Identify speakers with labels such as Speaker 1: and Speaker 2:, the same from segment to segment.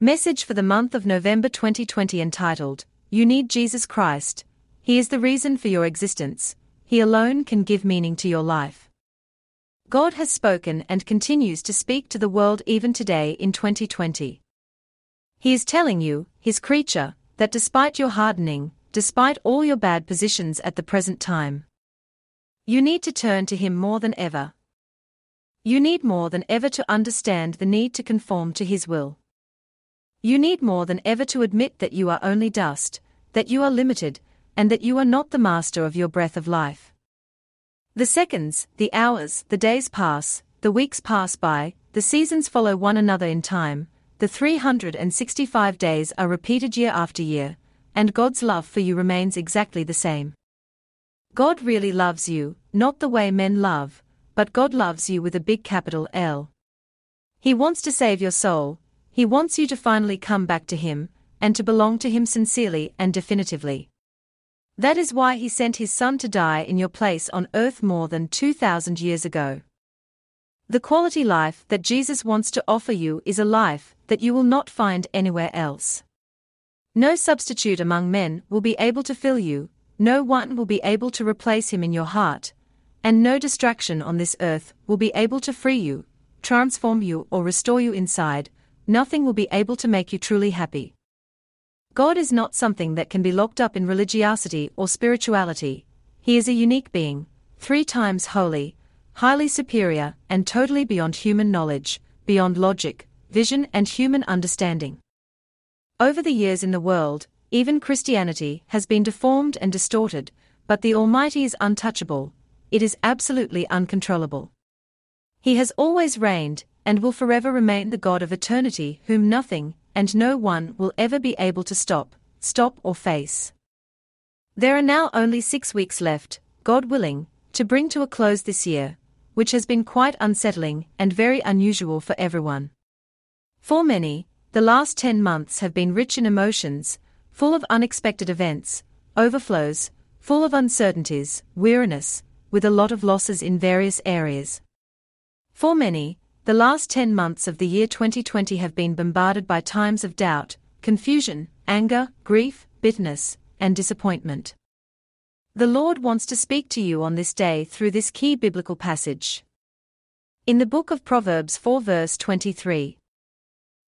Speaker 1: Message for the month of November 2020 entitled, You Need Jesus Christ. He is the reason for your existence. He alone can give meaning to your life. God has spoken and continues to speak to the world even today in 2020. He is telling you, His creature, that despite your hardening, despite all your bad positions at the present time, you need to turn to Him more than ever. You need more than ever to understand the need to conform to His will. You need more than ever to admit that you are only dust, that you are limited, and that you are not the master of your breath of life. The seconds, the hours, the days pass, the weeks pass by, the seasons follow one another in time, the 365 days are repeated year after year, and God's love for you remains exactly the same. God really loves you, not the way men love, but God loves you with a big capital L. He wants to save your soul, He wants you to finally come back to Him, and to belong to Him sincerely and definitively. That is why He sent His Son to die in your place on earth more than 2,000 years ago. The quality life that Jesus wants to offer you is a life that you will not find anywhere else. No substitute among men will be able to fill you, no one will be able to replace him in your heart, and no distraction on this earth will be able to free you, transform you, or restore you inside, nothing will be able to make you truly happy. God is not something that can be locked up in religiosity or spirituality, He is a unique being, three times holy, highly superior, and totally beyond human knowledge, beyond logic, vision, and human understanding. Over the years in the world, even Christianity has been deformed and distorted, but the Almighty is untouchable, it is absolutely uncontrollable. He has always reigned, and will forever remain the God of eternity, whom nothing, and no one will ever be able to stop, stop, or face. There are now only six weeks left, God willing, to bring to a close this year, which has been quite unsettling and very unusual for everyone. For many, the last 10 months have been rich in emotions, full of unexpected events, overflows, full of uncertainties, weariness, with a lot of losses in various areas. For many, the last 10 months of the year 2020 have been bombarded by times of doubt, confusion, anger, grief, bitterness, and disappointment. The Lord wants to speak to you on this day through this key biblical passage. In the book of Proverbs 4 verse 23.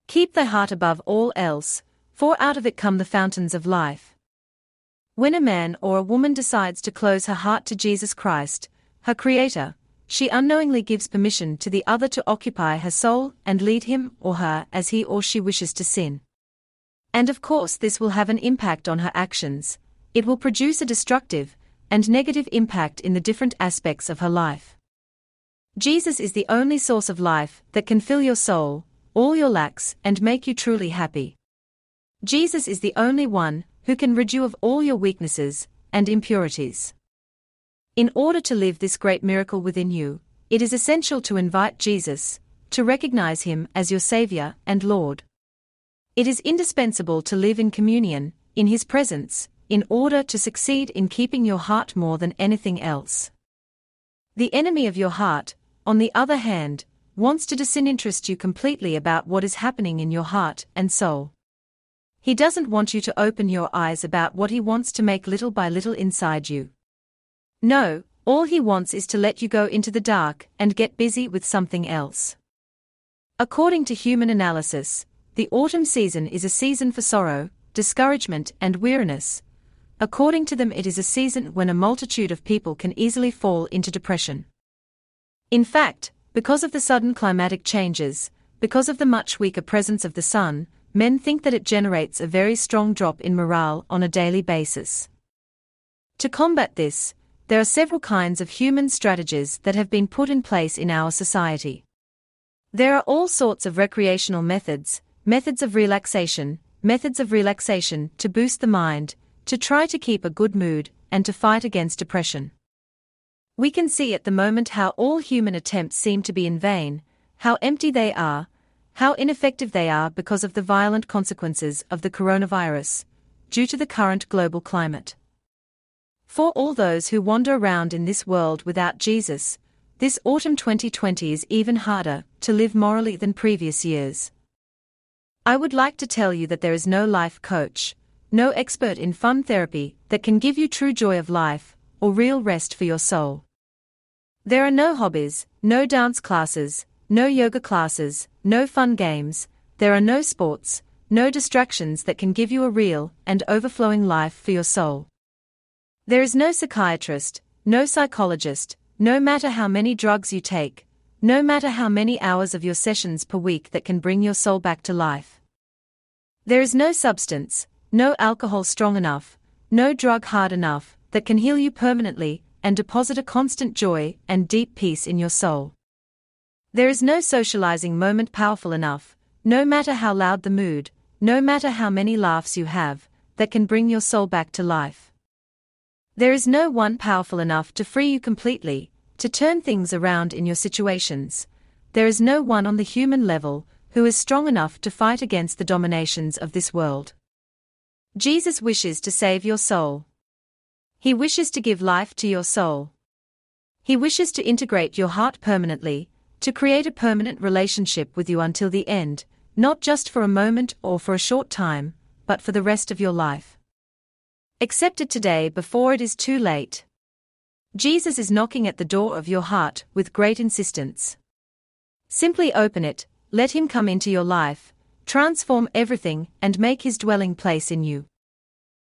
Speaker 1: Keep thy heart above all else, for out of it come the fountains of life. When a man or a woman decides to close her heart to Jesus Christ, her Creator, she unknowingly gives permission to the other to occupy her soul and lead him or her as he or she wishes to sin. And of course, this will have an impact on her actions, it will produce a destructive, and negative impact in the different aspects of her life. Jesus is the only source of life that can fill your soul, all your lacks, and make you truly happy. Jesus is the only one who can rid you of all your weaknesses and impurities. In order to live this great miracle within you, it is essential to invite Jesus, to recognize Him as your Savior and Lord. It is indispensable to live in communion, in His presence, in order to succeed in keeping your heart more than anything else. The enemy of your heart, on the other hand, wants to disinterest you completely about what is happening in your heart and soul. He doesn't want you to open your eyes about what he wants to make little by little inside you. No, all he wants is to let you go into the dark and get busy with something else. According to human analysis, the autumn season is a season for sorrow, discouragement, and weariness, According to them, it is a season when a multitude of people can easily fall into depression. In fact, because of the sudden climatic changes, because of the much weaker presence of the sun, men think that it generates a very strong drop in morale on a daily basis. To combat this, there are several kinds of human strategies that have been put in place in our society. There are all sorts of recreational methods, methods of relaxation, methods of relaxation to boost the mind, to try to keep a good mood, and to fight against depression. We can see at the moment how all human attempts seem to be in vain, how empty they are, how ineffective they are because of the violent consequences of the coronavirus, due to the current global climate. For all those who wander around in this world without Jesus, this autumn 2020 is even harder to live morally than previous years. I would like to tell you that there is no life coach, no expert in fun therapy that can give you true joy of life or real rest for your soul. There are no hobbies, no dance classes, no yoga classes, no fun games, there are no sports, no distractions that can give you a real and overflowing life for your soul. There is no psychiatrist, no psychologist, no matter how many drugs you take, no matter how many hours of your sessions per week that can bring your soul back to life. There is no substance, no alcohol strong enough, no drug hard enough, that can heal you permanently and deposit a constant joy and deep peace in your soul. There is no socializing moment powerful enough, no matter how loud the mood, no matter how many laughs you have, that can bring your soul back to life. There is no one powerful enough to free you completely, to turn things around in your situations. There is no one on the human level who is strong enough to fight against the dominations of this world. Jesus wishes to save your soul. He wishes to give life to your soul. He wishes to integrate your heart permanently, to create a permanent relationship with you until the end, not just for a moment or for a short time, but for the rest of your life. Accept it today before it is too late. Jesus is knocking at the door of your heart with great insistence. Simply open it, let Him come into your life, transform everything, and make His dwelling place in you.